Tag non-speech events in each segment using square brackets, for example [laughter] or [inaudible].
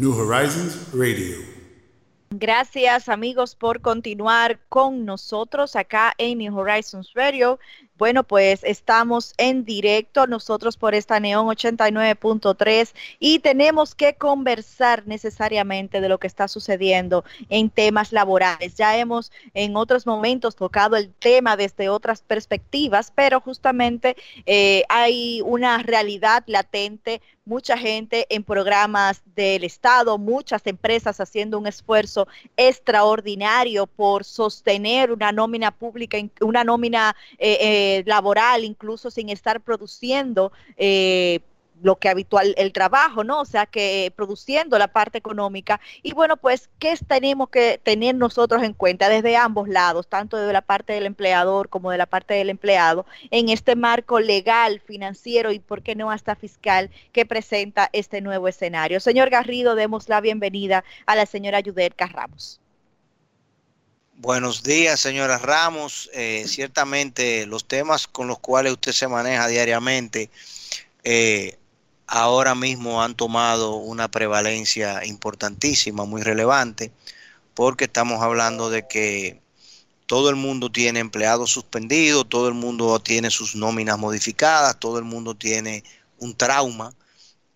New Horizons Radio. Gracias amigos por continuar con nosotros acá en New Horizons Radio. Bueno, pues estamos en directo nosotros por esta Neón 89.3 y tenemos que conversar necesariamente de lo que está sucediendo en temas laborales. Ya hemos en otros momentos tocado el tema desde otras perspectivas, pero justamente eh, hay una realidad latente mucha gente en programas del Estado, muchas empresas haciendo un esfuerzo extraordinario por sostener una nómina pública, una nómina eh, eh, laboral, incluso sin estar produciendo eh, lo que habitual el trabajo, ¿no? O sea, que produciendo la parte económica. Y bueno, pues, ¿qué tenemos que tener nosotros en cuenta desde ambos lados, tanto de la parte del empleador como de la parte del empleado, en este marco legal, financiero y, por qué no, hasta fiscal que presenta este nuevo escenario? Señor Garrido, demos la bienvenida a la señora Yudet Ramos. Buenos días, señora Ramos. Eh, ciertamente los temas con los cuales usted se maneja diariamente eh, ahora mismo han tomado una prevalencia importantísima, muy relevante, porque estamos hablando de que todo el mundo tiene empleados suspendidos, todo el mundo tiene sus nóminas modificadas, todo el mundo tiene un trauma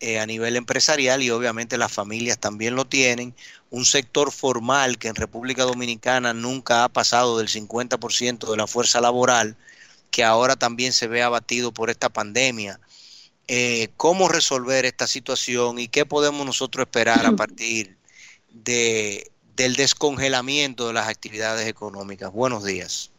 eh, a nivel empresarial y obviamente las familias también lo tienen. Un sector formal que en República Dominicana nunca ha pasado del 50% de la fuerza laboral, que ahora también se ve abatido por esta pandemia. Eh, ¿Cómo resolver esta situación y qué podemos nosotros esperar a [clears throat] partir de, del descongelamiento de las actividades económicas? Buenos días.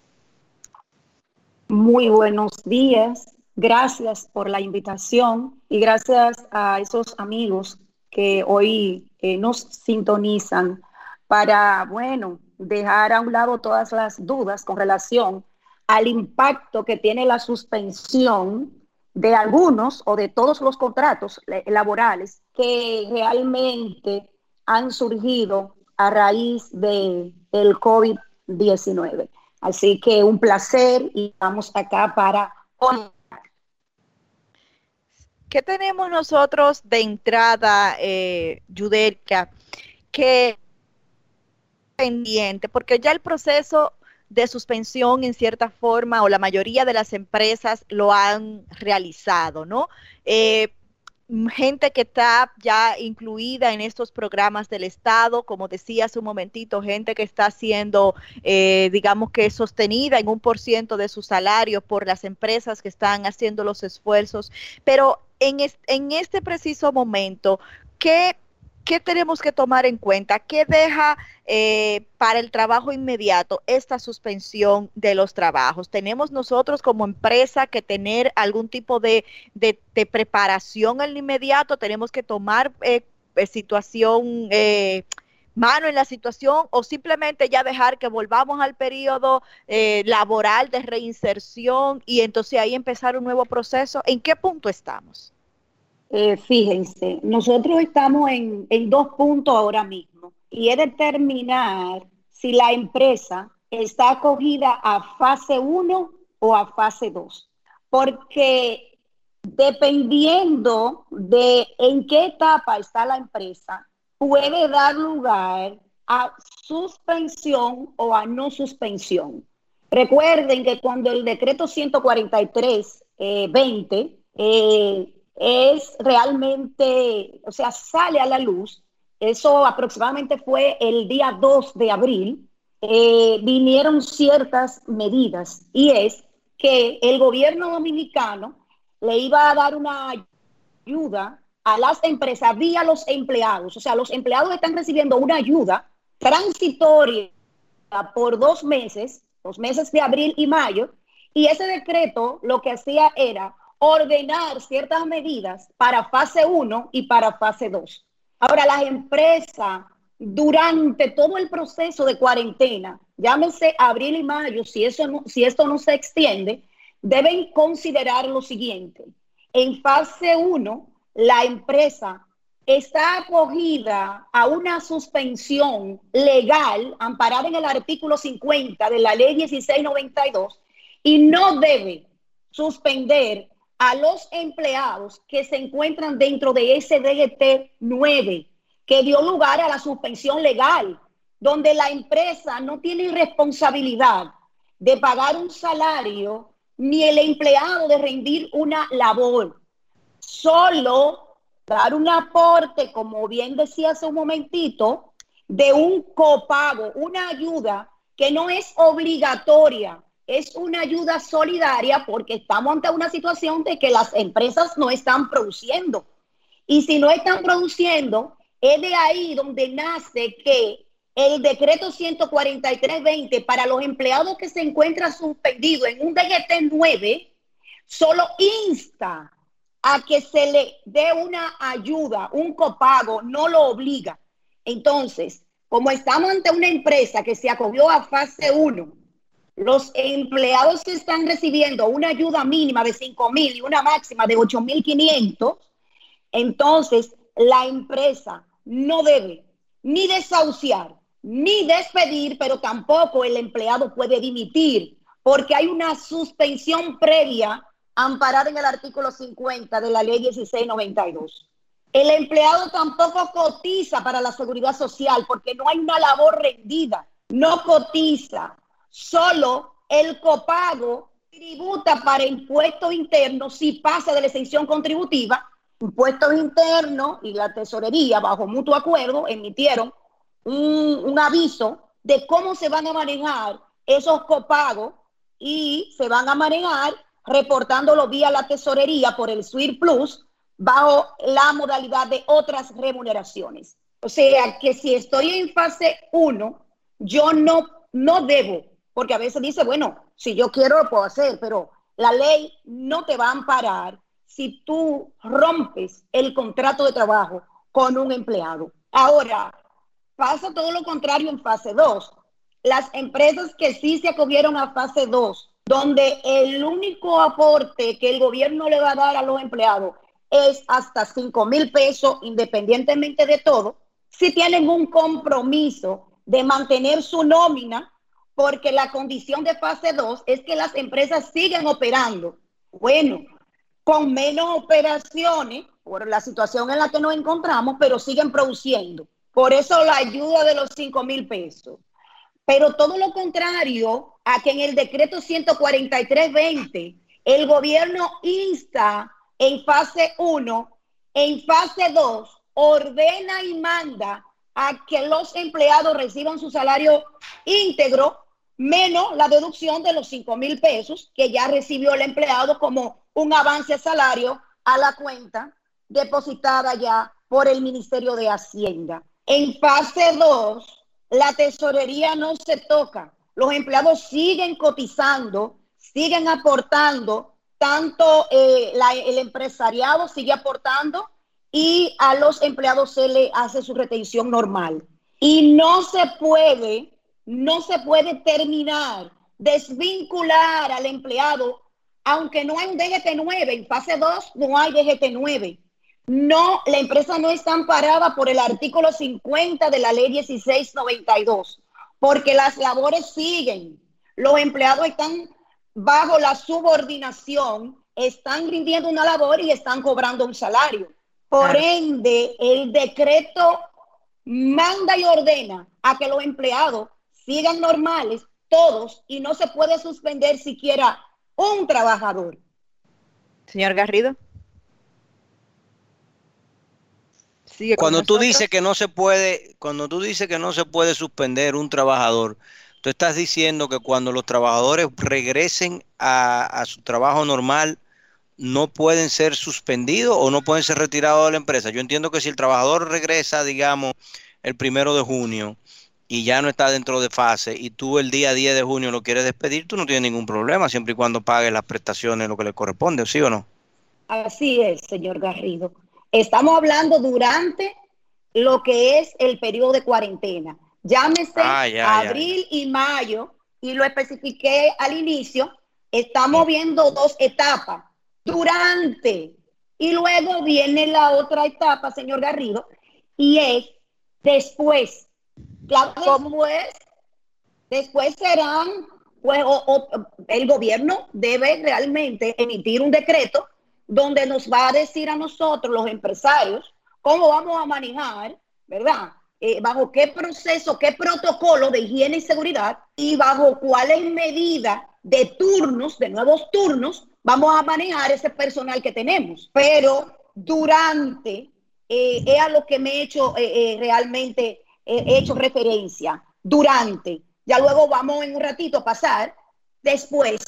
Muy buenos días. Gracias por la invitación y gracias a esos amigos que hoy eh, nos sintonizan para, bueno, dejar a un lado todas las dudas con relación al impacto que tiene la suspensión de algunos o de todos los contratos laborales que realmente han surgido a raíz del el COVID-19. Así que un placer y vamos acá para ¿Qué tenemos nosotros de entrada, eh, que pendiente? Porque ya el proceso de suspensión en cierta forma o la mayoría de las empresas lo han realizado, ¿no? Eh, gente que está ya incluida en estos programas del Estado, como decía hace un momentito, gente que está siendo, eh, digamos que sostenida en un por ciento de su salario por las empresas que están haciendo los esfuerzos, pero en, en este preciso momento, ¿qué, ¿qué, tenemos que tomar en cuenta? ¿Qué deja eh, para el trabajo inmediato esta suspensión de los trabajos? ¿Tenemos nosotros como empresa que tener algún tipo de, de, preparación al inmediato? ¿Tenemos que tomar eh, eh, situación mano en la situación o simplemente ya dejar que volvamos al periodo laboral de reinserción y entonces ahí empezar un nuevo proceso? ¿En qué punto estamos? Eh, fíjense, nosotros estamos en, en dos puntos ahora mismo y es determinar si la empresa está acogida a fase 1 o a fase 2. Porque dependiendo de en qué etapa está la empresa, puede dar lugar a suspensión o a no suspensión. Recuerden que cuando el decreto 143 20 eh, es realmente, o sea, sale a la luz. Eso aproximadamente fue el día 2 de abril. Eh, vinieron ciertas medidas y es que el gobierno dominicano le iba a dar una ayuda a las empresas vía los empleados. O sea, los empleados están recibiendo una ayuda transitoria por dos meses, los meses de abril y mayo, y ese decreto lo que hacía era ordenar ciertas medidas para fase 1 y para fase 2. Ahora, las empresas, durante todo el proceso de cuarentena, llámese abril y mayo, si, eso si esto no se extiende, deben considerar lo siguiente. En fase 1, la empresa está acogida a una suspensión legal amparada en el artículo 50 de la ley 1692 y no debe suspender a los empleados que se encuentran dentro de ese DGT 9, que dio lugar a la suspensión legal, donde la empresa no tiene responsabilidad de pagar un salario ni el empleado de rendir una labor. Solo dar un aporte, como bien decía hace un momentito, de un copago, una ayuda que no es obligatoria, es una ayuda solidaria porque estamos ante una situación de que las empresas no están produciendo. Y si no están produciendo, es de ahí donde nace que el decreto 143-20 para los empleados que se encuentran suspendidos en un DGT 9 solo insta a que se le dé una ayuda, un copago, no lo obliga. Entonces, como estamos ante una empresa que se acogió a fase 1, los empleados están recibiendo una ayuda mínima de 5 mil y una máxima de 8 mil 500, entonces la empresa no debe ni desahuciar, ni despedir, pero tampoco el empleado puede dimitir, porque hay una suspensión previa amparada en el artículo 50 de la ley 1692. El empleado tampoco cotiza para la seguridad social porque no hay una labor rendida, no cotiza, Solo el copago tributa para impuestos internos si pasa de la exención contributiva. Impuestos internos y la tesorería, bajo mutuo acuerdo, emitieron un, aviso de cómo se van a manejar esos copagos y se van a manejar reportándolo vía la tesorería por el SWIR Plus bajo la modalidad de otras remuneraciones. O sea que si estoy en fase 1, yo no, no debo porque a veces dice, bueno, si yo quiero lo puedo hacer, pero la ley no te va a amparar si tú rompes el contrato de trabajo con un empleado. Ahora, pasa todo lo contrario en fase 2. Las empresas que sí se acogieron a fase 2, donde el único aporte que el gobierno le va a dar a los empleados es hasta 5 mil pesos, independientemente de todo, si tienen un compromiso de mantener su nómina porque la condición de fase 2 es que las empresas siguen operando. Bueno, con menos operaciones por la situación en la que nos encontramos, pero siguen produciendo. Por eso la ayuda de los 5 mil pesos. Pero todo lo contrario a que en el decreto 143-20 el gobierno insta en fase 1, en fase 2 ordena y manda a que los empleados reciban su salario íntegro menos la deducción de los 5 mil pesos que ya recibió el empleado como un avance salario a la cuenta depositada ya por el Ministerio de Hacienda. En fase 2, la tesorería no se toca. Los empleados siguen cotizando, siguen aportando, tanto eh, el empresariado sigue aportando y a los empleados se le hace su retención normal. Y no se puede no se puede terminar, desvincular al empleado, aunque no hay un DGT 9, en fase 2 no hay DGT 9. No, la empresa no está amparada por el artículo 50 de la ley 1692, porque las labores siguen. Los empleados están bajo la subordinación, están rindiendo una labor y están cobrando un salario. Por ende, el decreto manda y ordena a que los empleados sigan normales todos y no se puede suspender siquiera un trabajador. Señor Garrido. Cuando tú dices que no se puede, cuando tú dices que no se puede suspender un trabajador, tú estás diciendo que cuando los trabajadores regresen a, a su trabajo normal, no pueden ser suspendidos o no pueden ser retirados de la empresa. Yo entiendo que si el trabajador regresa, digamos, el primero de junio, y ya no está dentro de fase y tú el día 10 de junio lo quieres despedir, tú no tienes ningún problema siempre y cuando pagues las prestaciones, lo que le corresponde, ¿sí o no? Así es, señor Garrido. Estamos hablando durante lo que es el periodo de cuarentena. Llámese Ah, abril y mayo, y lo especifiqué al inicio, estamos viendo dos etapas. Durante y luego viene la otra etapa, señor Garrido, y es después. Claro, después, después serán, pues, el gobierno debe realmente emitir un decreto donde nos va a decir a nosotros, los empresarios, cómo vamos a manejar, ¿verdad? Eh, bajo qué proceso, qué protocolo de higiene y seguridad y bajo cuáles medidas de turnos, de nuevos turnos, vamos a manejar ese personal que tenemos. Pero durante, eh, es a lo que me he hecho eh, realmente, he hecho referencia, durante, ya luego vamos en un ratito a pasar, después,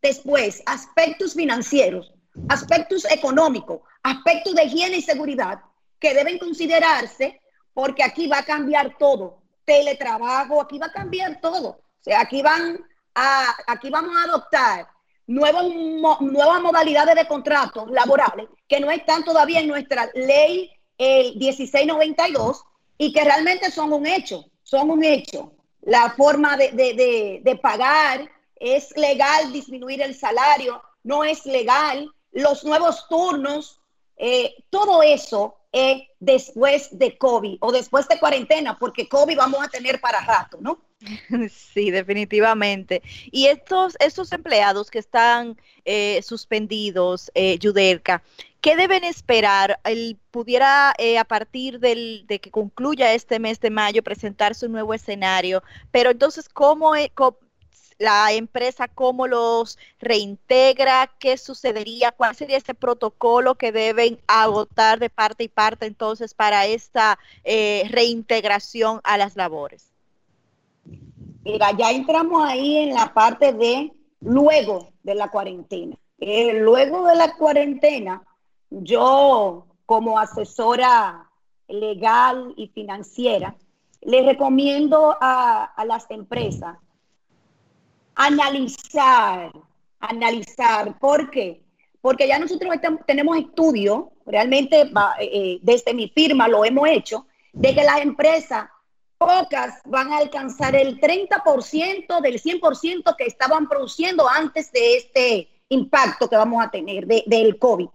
después, aspectos financieros, aspectos económicos, aspectos de higiene y seguridad que deben considerarse porque aquí va a cambiar todo. Teletrabajo, aquí va a cambiar todo. O sea, aquí van a, aquí vamos a adoptar nuevas, nuevas modalidades de contratos laborales que no están todavía en nuestra ley el 1692 y que realmente son un hecho, son un hecho. La forma de, de, de pagar es legal disminuir el salario, no es legal los nuevos turnos, eh, todo eso es después de COVID o después de cuarentena, porque COVID vamos a tener para rato, ¿no? [laughs] Sí, definitivamente. Y estos, estos empleados que están eh, suspendidos, eh, ¿qué deben esperar? El, pudiera eh, a partir del, de que concluya este mes de mayo presentarse un nuevo escenario, pero entonces, ¿cómo, cómo la empresa cómo los reintegra, qué sucedería, cuál sería este protocolo que deben agotar de parte y parte entonces para esta eh, reintegración a las labores. Mira, ya entramos ahí en la parte de luego de la cuarentena. Eh, luego de la cuarentena, yo como asesora legal y financiera, le recomiendo a las empresas analizar, analizar. ¿Por qué? Porque ya nosotros tenemos estudios, realmente eh, eh, desde mi firma lo hemos hecho, de que las empresas, pocas van a alcanzar el 30% del 100% que estaban produciendo antes de este impacto que vamos a tener del COVID.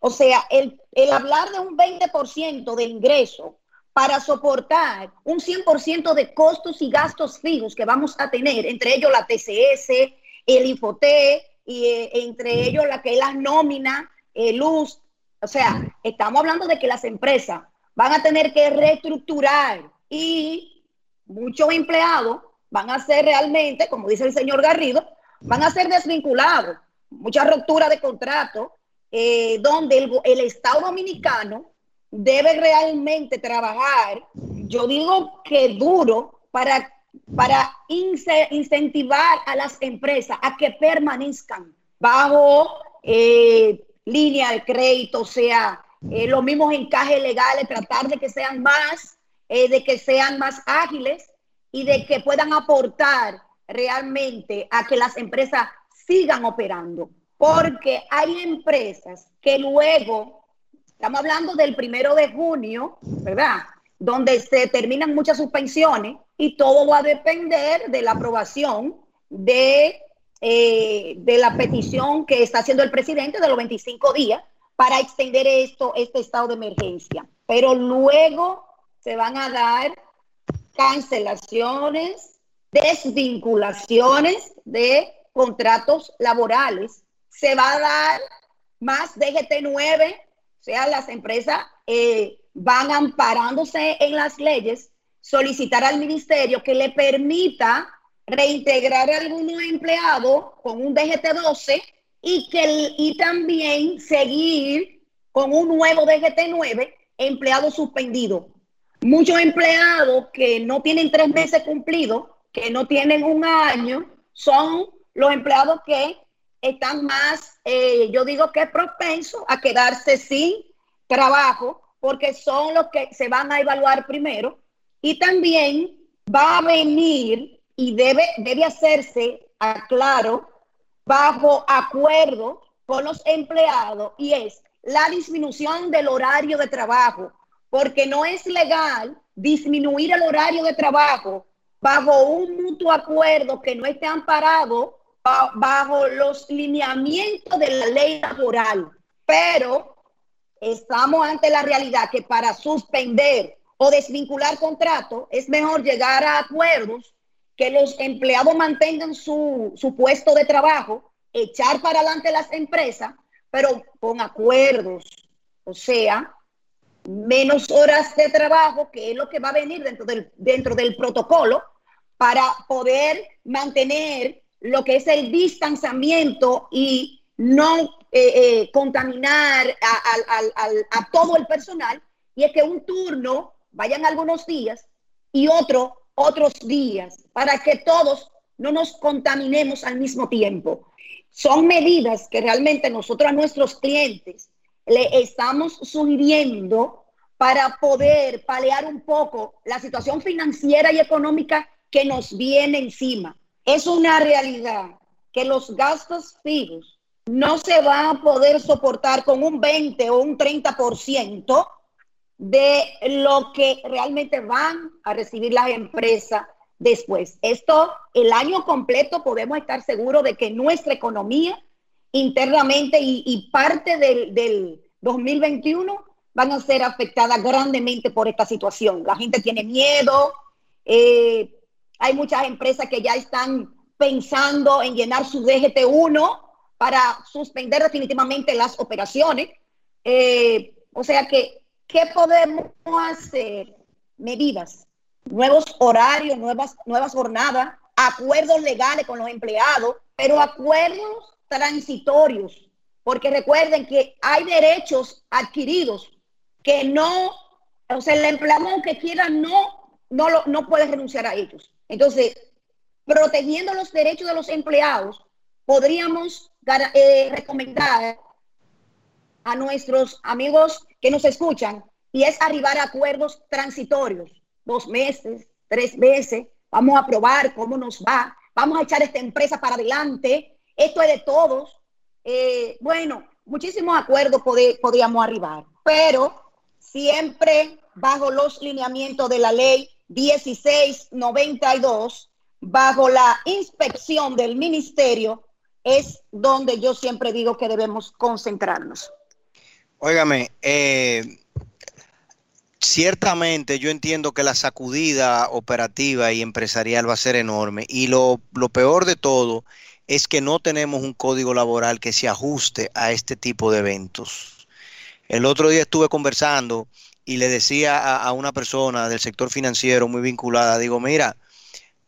O sea, el, el hablar de un 20% de ingreso para soportar un 100% de costos y gastos fijos que vamos a tener, entre ellos la TCS, el Infoté, y eh, entre ellos la que es la nómina, eh, luz. O sea, estamos hablando de que las empresas van a tener que reestructurar y muchos empleados van a ser realmente, como dice el señor Garrido, van a ser desvinculados. Mucha ruptura de contrato, eh, donde el Estado dominicano debe realmente trabajar, yo digo que duro, para, para incentivar a las empresas a que permanezcan bajo eh, línea de crédito, o sea, eh, los mismos encajes legales, tratar de que sean más, eh, de que sean más ágiles y de que puedan aportar realmente a que las empresas sigan operando. Porque hay empresas que luego Estamos hablando del primero de junio, ¿verdad? Donde se terminan muchas suspensiones y todo va a depender de la aprobación de, eh, la petición que está haciendo el presidente de los 25 días para extender esto, este estado de emergencia. Pero luego se van a dar cancelaciones, desvinculaciones de contratos laborales. Se va a dar más DGT 9 o sea, las empresas eh, van amparándose en las leyes, solicitar al ministerio que le permita reintegrar a algunos empleados con un DGT-12 y, que, y también seguir con un nuevo DGT-9 empleado suspendido. Muchos empleados que no tienen tres meses cumplidos, que no tienen un año, son los empleados que están más, eh, yo digo que propensos a quedarse sin trabajo porque son los que se van a evaluar primero. Y también va a venir y debe, debe hacerse, aclaro, bajo acuerdo con los empleados y es la disminución del horario de trabajo, porque no es legal disminuir el horario de trabajo bajo un mutuo acuerdo que no esté amparado bajo los lineamientos de la ley laboral. Pero estamos ante la realidad que para suspender o desvincular contrato es mejor llegar a acuerdos que los empleados mantengan su, su puesto de trabajo, echar para adelante las empresas, pero con acuerdos. O sea, menos horas de trabajo, que es lo que va a venir dentro del, dentro del protocolo, para poder mantener lo que es el distanciamiento y no eh, eh, contaminar a, a, todo el personal. Y es que un turno vayan algunos días y otro otros días, para que todos no nos contaminemos al mismo tiempo. Son medidas que realmente nosotros a nuestros clientes le estamos sugiriendo para poder palear un poco la situación financiera y económica que nos viene encima. Es una realidad que los gastos fijos no se van a poder soportar con un 20 o un 30% de lo que realmente van a recibir las empresas después. Esto, el año completo podemos estar seguros de que nuestra economía internamente y, parte del, del 2021 van a ser afectadas grandemente por esta situación. La gente tiene miedo, eh, hay muchas empresas que ya están pensando en llenar su DGT1 para suspender definitivamente las operaciones. Eh, o sea que, ¿qué podemos hacer? Medidas, nuevos horarios, nuevas, nuevas jornadas, acuerdos legales con los empleados, pero acuerdos transitorios porque recuerden que hay derechos adquiridos que no, o sea, el empleado que quiera no, no, lo, no puede renunciar a ellos. Entonces, protegiendo los derechos de los empleados, podríamos eh, recomendar a nuestros amigos que nos escuchan y es arribar a acuerdos transitorios, dos meses, tres meses, vamos a probar cómo nos va, vamos a echar esta empresa para adelante, esto es de todos, eh, bueno, muchísimos acuerdos podríamos arribar, pero siempre bajo los lineamientos de la ley 1692, bajo la inspección del ministerio, es donde yo siempre digo que debemos concentrarnos. Óigame, eh, ciertamente yo entiendo que la sacudida operativa y empresarial va a ser enorme y lo, lo peor de todo es que no tenemos un código laboral que se ajuste a este tipo de eventos. El otro día estuve conversando y le decía a, una persona del sector financiero muy vinculada, digo, mira,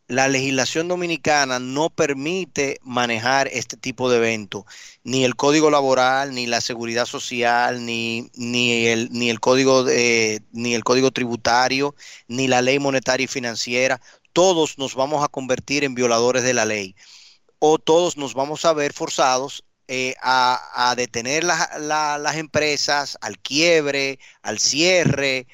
la legislación dominicana no permite manejar este tipo de eventos, ni el código laboral, ni la seguridad social, ni, ni, el, ni, el código de, ni el código tributario, ni la ley monetaria y financiera. Todos nos vamos a convertir en violadores de la ley o todos nos vamos a ver forzados eh, a, detener las empresas, al quiebre, al cierre,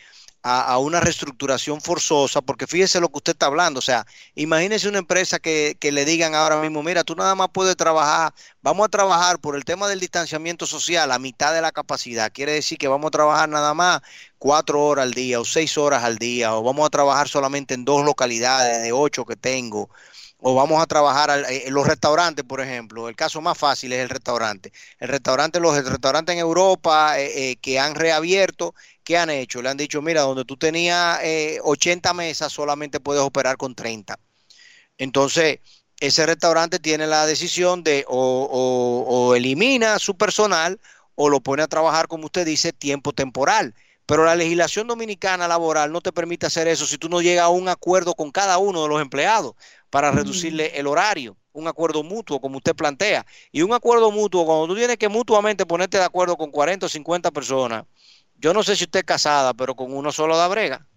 a, una reestructuración forzosa, porque fíjese lo que usted está hablando, o sea, imagínese una empresa que, que, le digan ahora mismo, mira, tú nada más puedes trabajar, vamos a trabajar por el tema del distanciamiento social a mitad de la capacidad, quiere decir que vamos a trabajar nada más cuatro horas al día o seis horas al día, o vamos a trabajar solamente en dos localidades de ocho que tengo o vamos a trabajar eh, en los restaurantes, por ejemplo. El caso más fácil es el restaurante. El restaurante, los restaurantes en Europa eh, eh, que han reabierto, ¿qué han hecho? Le han dicho, mira, donde tú tenías 80 mesas, solamente puedes operar con 30. Entonces, ese restaurante tiene la decisión de o, o elimina su personal o lo pone a trabajar, como usted dice, tiempo temporal. Pero la legislación dominicana laboral no te permite hacer eso si tú no llegas a un acuerdo con cada uno de los empleados para reducirle el horario, un acuerdo mutuo como usted plantea. Y un acuerdo mutuo, cuando tú tienes que mutuamente ponerte de acuerdo con 40 o 50 personas, yo no sé si usted es casada, pero con uno solo da brega.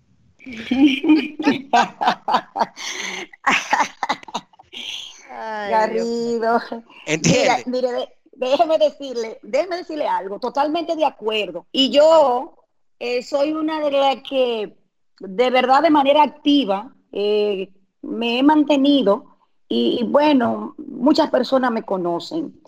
Garrido. Entiende. Mire, déjeme decirle, déjeme decirle algo, totalmente de acuerdo. Y yo eh, soy una de las que de verdad de manera activa eh, me he mantenido y, bueno, muchas personas me conocen.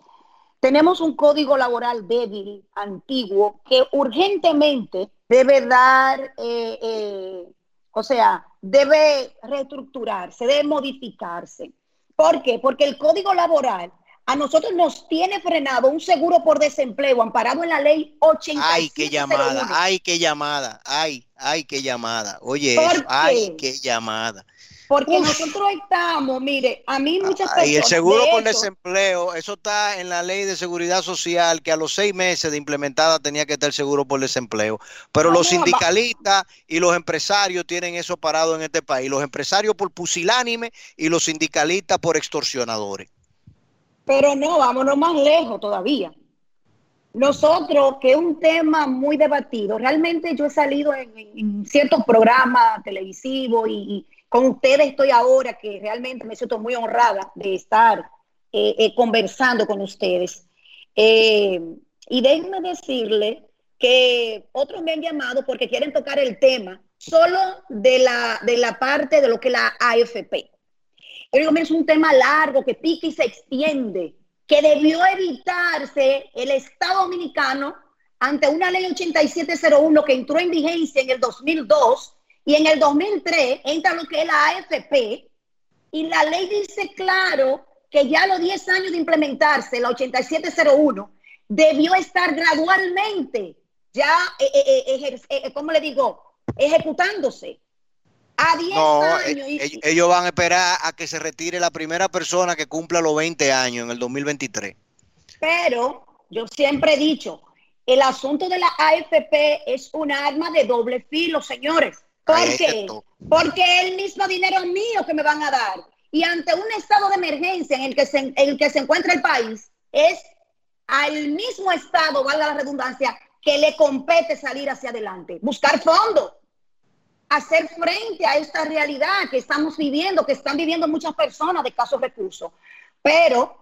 tenemos un código laboral débil, antiguo, que urgentemente debe dar, eh, eh, o sea, debe reestructurarse, debe modificarse. ¿Por qué? Porque el código laboral a nosotros nos tiene frenado un seguro por desempleo amparado en la ley 80. Ay, qué llamada, ay, qué llamada, ay, ay, qué llamada. Oye, ay, qué llamada. Porque nosotros estamos, mire, a mí muchas personas. Y el seguro por desempleo, eso está en la ley de seguridad social, que a los seis meses de implementada tenía que estar el seguro por desempleo. Pero los sindicalistas y los empresarios tienen eso parado en este país. Los empresarios por pusilánime y los sindicalistas por extorsionadores. Pero no, vámonos más lejos todavía. Nosotros, que es un tema muy debatido, realmente yo he salido en, ciertos programas televisivos y con ustedes estoy ahora, que realmente me siento muy honrada de estar eh, eh, conversando con ustedes. Eh, y déjenme decirle que otros me han llamado porque quieren tocar el tema solo de la, de la parte de lo que la AFP. Yo digo, es un tema largo que pica y se extiende, que debió evitarse el Estado Dominicano ante una ley 8701 que entró en vigencia en el 2002 y en el 2003 entra lo que es la AFP y la ley dice claro que ya a los 10 años de implementarse, la 8701, debió estar gradualmente ya, eh, eh, eh, ¿cómo le digo? Ejecutándose. A 10 años. ellos van a esperar a que se retire la primera persona que cumpla los 20 años en el 2023. Pero yo siempre he dicho, el asunto de la AFP es un arma de doble filo, señores. ¿Por qué? Porque el mismo dinero mío que me van a dar. Y ante un estado de emergencia en el que se, en el que se encuentra el país, es al mismo estado, valga la redundancia, que le compete salir hacia adelante, buscar fondos, hacer frente a esta realidad que estamos viviendo, que están viviendo muchas personas de casos recursos. Pero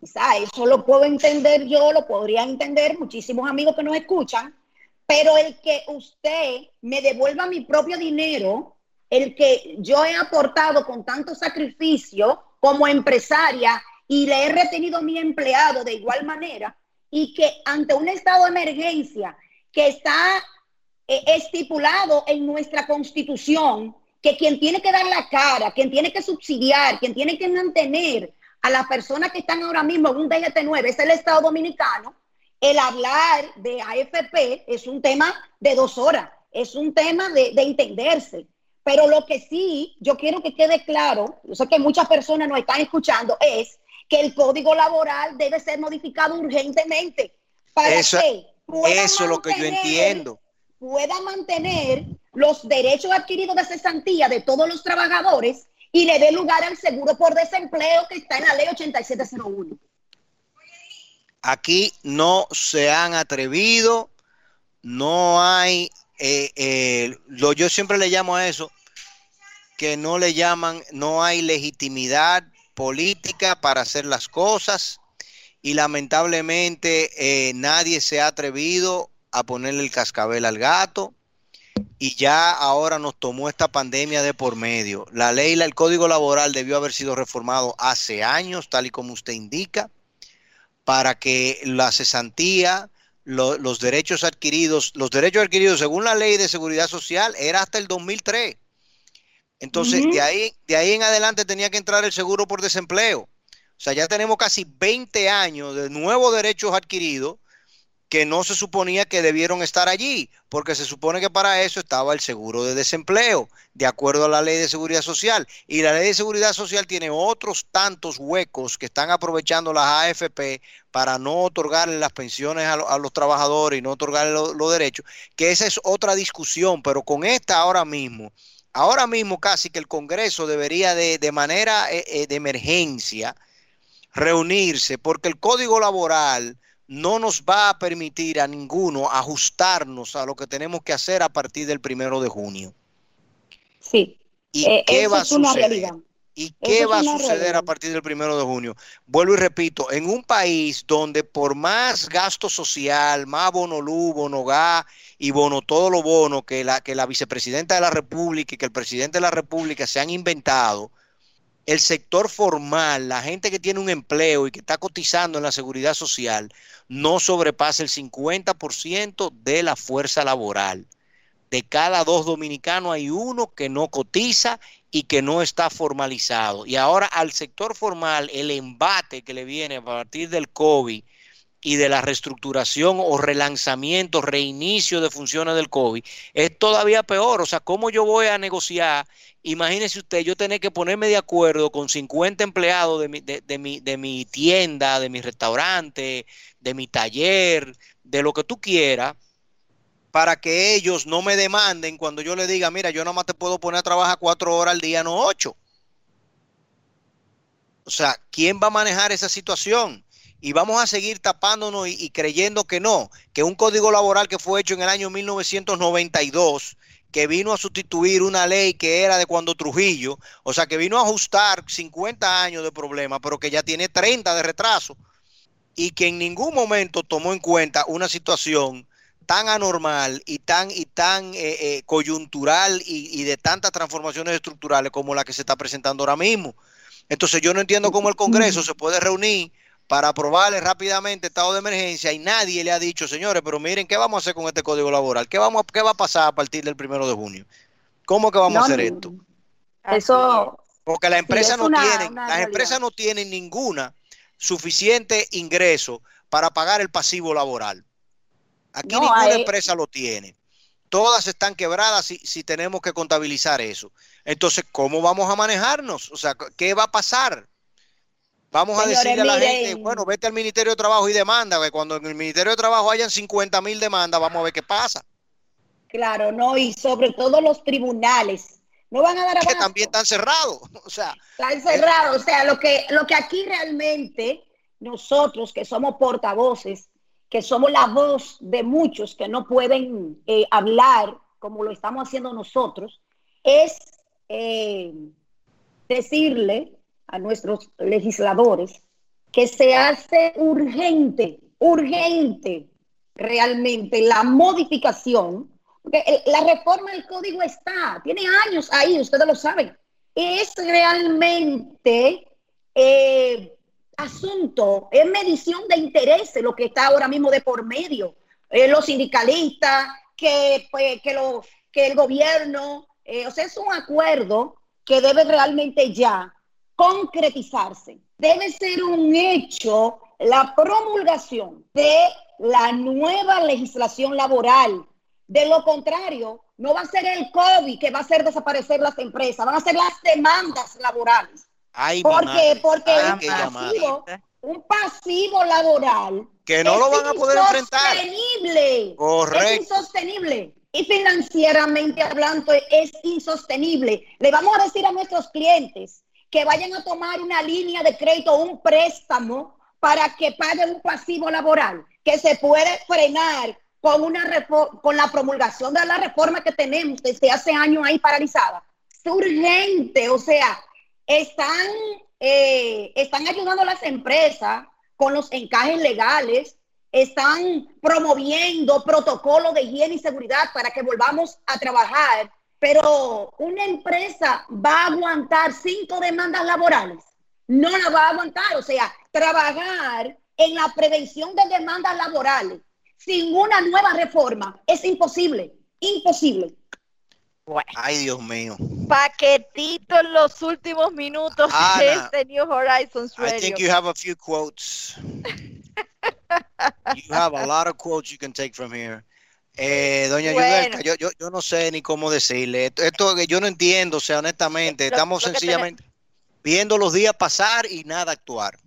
quizá eso lo puedo entender yo, lo podría entender muchísimos amigos que nos escuchan, pero el que usted me devuelva mi propio dinero, el que yo he aportado con tanto sacrificio como empresaria y le he retenido a mi empleado de igual manera, y que ante un estado de emergencia que está eh, estipulado en nuestra constitución, que quien tiene que dar la cara, quien tiene que subsidiar, quien tiene que mantener a las personas que están ahora mismo en un DGT9 es el Estado Dominicano, el hablar de AFP es un tema de dos horas, es un tema de, entenderse. Pero lo que sí yo quiero que quede claro, yo sé que muchas personas nos están escuchando, es que el código laboral debe ser modificado urgentemente para eso, que eso es lo que yo entiendo. Pueda mantener los derechos adquiridos de cesantía de todos los trabajadores y le dé lugar al seguro por desempleo que está en la ley 8701. Aquí no se han atrevido, no hay, eh, eh, lo, yo siempre le llamo a eso, que no le llaman, no hay legitimidad política para hacer las cosas y lamentablemente eh, nadie se ha atrevido a ponerle el cascabel al gato y ya ahora nos tomó esta pandemia de por medio. La ley, el código laboral debió haber sido reformado hace años, tal y como usted indica para que la cesantía, los derechos adquiridos, los derechos adquiridos según la ley de seguridad social era hasta el 2003. Entonces, de, ahí, de ahí en adelante tenía que entrar el seguro por desempleo. O sea, ya tenemos casi 20 años de nuevos derechos adquiridos que no se suponía que debieron estar allí, porque se supone que para eso estaba el seguro de desempleo, de acuerdo a la ley de seguridad social. Y la ley de seguridad social tiene otros tantos huecos que están aprovechando las AFP para no otorgarle las pensiones a, los trabajadores y no otorgarle los derechos, que esa es otra discusión, pero con esta ahora mismo, ahora mismo casi que el Congreso debería de, de manera eh, eh, de emergencia reunirse, porque el código laboral no nos va a permitir a ninguno ajustarnos a lo que tenemos que hacer a partir del primero de junio. Sí. ¿Y eh, qué va a suceder? ¿Y qué va a suceder a partir del primero de junio? Vuelvo y repito, en un país donde por más gasto social, más bono luz, bono gas y bono todo lo bono que la, que la vicepresidenta de la República y que el presidente de la República se han inventado, el sector formal, la gente que tiene un empleo y que está cotizando en la seguridad social, no sobrepasa el 50% de la fuerza laboral. De cada dos dominicanos hay uno que no cotiza y que no está formalizado. Y ahora al sector formal, el embate que le viene a partir del COVID y de la reestructuración o relanzamiento, reinicio de funciones del COVID, es todavía peor. O sea, ¿cómo yo voy a negociar? Imagínese usted, yo tener que ponerme de acuerdo con 50 empleados de mi, de, mi, de mi tienda, de mi restaurante, de mi taller, de lo que tú quieras, para que ellos no me demanden cuando yo le diga, mira, yo nomás te puedo poner a trabajar cuatro horas al día, no ocho. O sea, ¿quién va a manejar esa situación? Y vamos a seguir tapándonos y, creyendo que no, que un código laboral que fue hecho en el año 1992, que vino a sustituir una ley que era de cuando Trujillo, o sea, que vino a ajustar 50 años de problema, pero que ya tiene 30 de retraso, y que en ningún momento tomó en cuenta una situación tan anormal y tan, y tan eh, eh, coyuntural y, y de tantas transformaciones estructurales como la que se está presentando ahora mismo. Entonces yo no entiendo cómo el Congreso se puede reunir para aprobarle rápidamente estado de emergencia y nadie le ha dicho, señores, pero miren, ¿qué vamos a hacer con este código laboral? ¿Qué, vamos, qué va a pasar a partir del primero de junio? ¿Cómo que vamos a hacer esto? Eso. Porque la empresa no tiene, las empresas no tienen ninguna suficiente ingreso para pagar el pasivo laboral. Aquí ninguna empresa lo tiene. Todas están quebradas si, si tenemos que contabilizar eso. Entonces, ¿cómo vamos a manejarnos? O sea, ¿qué va a pasar? Vamos a decirle a la gente, bueno, vete al Ministerio de Trabajo y demanda, que cuando en el Ministerio de Trabajo hayan 50 mil demandas, vamos a ver qué pasa. Claro, no, y sobre todo los tribunales. No van a dar abasto. Que también están cerrados. [laughs] O sea, están cerrados. O sea, lo que, lo que aquí realmente nosotros que somos portavoces, que somos la voz de muchos que no pueden eh, hablar como lo estamos haciendo nosotros, es eh, decirle a nuestros legisladores que se hace urgente, urgente realmente la modificación, porque la reforma del código está, tiene años ahí, ustedes lo saben, es realmente eh, asunto, es medición de intereses lo que está ahora mismo de por medio. Eh, los sindicalistas, que, pues, que, lo, que el gobierno, eh, o sea, es un acuerdo que debe realmente ya concretizarse. Debe ser un hecho la promulgación de la nueva legislación laboral. De lo contrario, no va a ser el COVID que va a hacer desaparecer las empresas, van a ser las demandas laborales. porque porque un, pasivo, un pasivo laboral que no lo van a poder enfrentar. Correcto. Es insostenible. Y financieramente hablando es insostenible. Le vamos a decir a nuestros clientes que vayan a tomar una línea de crédito o un préstamo para que paguen un pasivo laboral, que se puede frenar con, una con la promulgación de la reforma que tenemos desde hace años ahí paralizada. Es urgente, o sea, están, eh, están ayudando a las empresas con los encajes legales, están promoviendo protocolos de higiene y seguridad para que volvamos a trabajar pero una empresa va a aguantar cinco demandas laborales. No la va a aguantar. O sea, trabajar en la prevención de demandas laborales sin una nueva reforma es imposible. Imposible. Ay, Dios mío. Paquetito en los últimos minutos de este New Horizons Radio. I think you have a few quotes. [laughs] you have a lot of quotes you can take from here. Eh, doña bueno. yo, yo, yo, no sé ni cómo decirle. Esto, esto que yo no entiendo, o sea, honestamente, estamos sencillamente viendo los días pasar y nada actuar.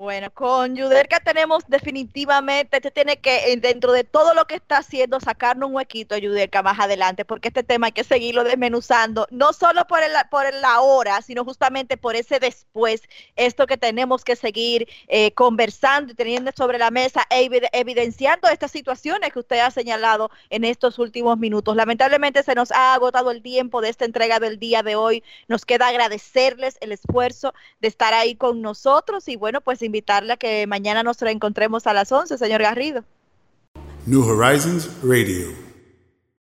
Bueno, con Yudelka tenemos definitivamente, este tiene que, dentro de todo lo que está haciendo, sacarnos un huequito a Yudelka más adelante, porque este tema hay que seguirlo desmenuzando, no solo por, el, por la hora, sino justamente por ese después, esto que tenemos que seguir eh, conversando y teniendo sobre la mesa e evidenciando estas situaciones que usted ha señalado en estos últimos minutos. Lamentablemente se nos ha agotado el tiempo de esta entrega del día de hoy. Nos queda agradecerles el esfuerzo de estar ahí con nosotros y bueno, pues invitarle a que mañana nos reencontremos a las 11, señor Garrido. New Horizons Radio.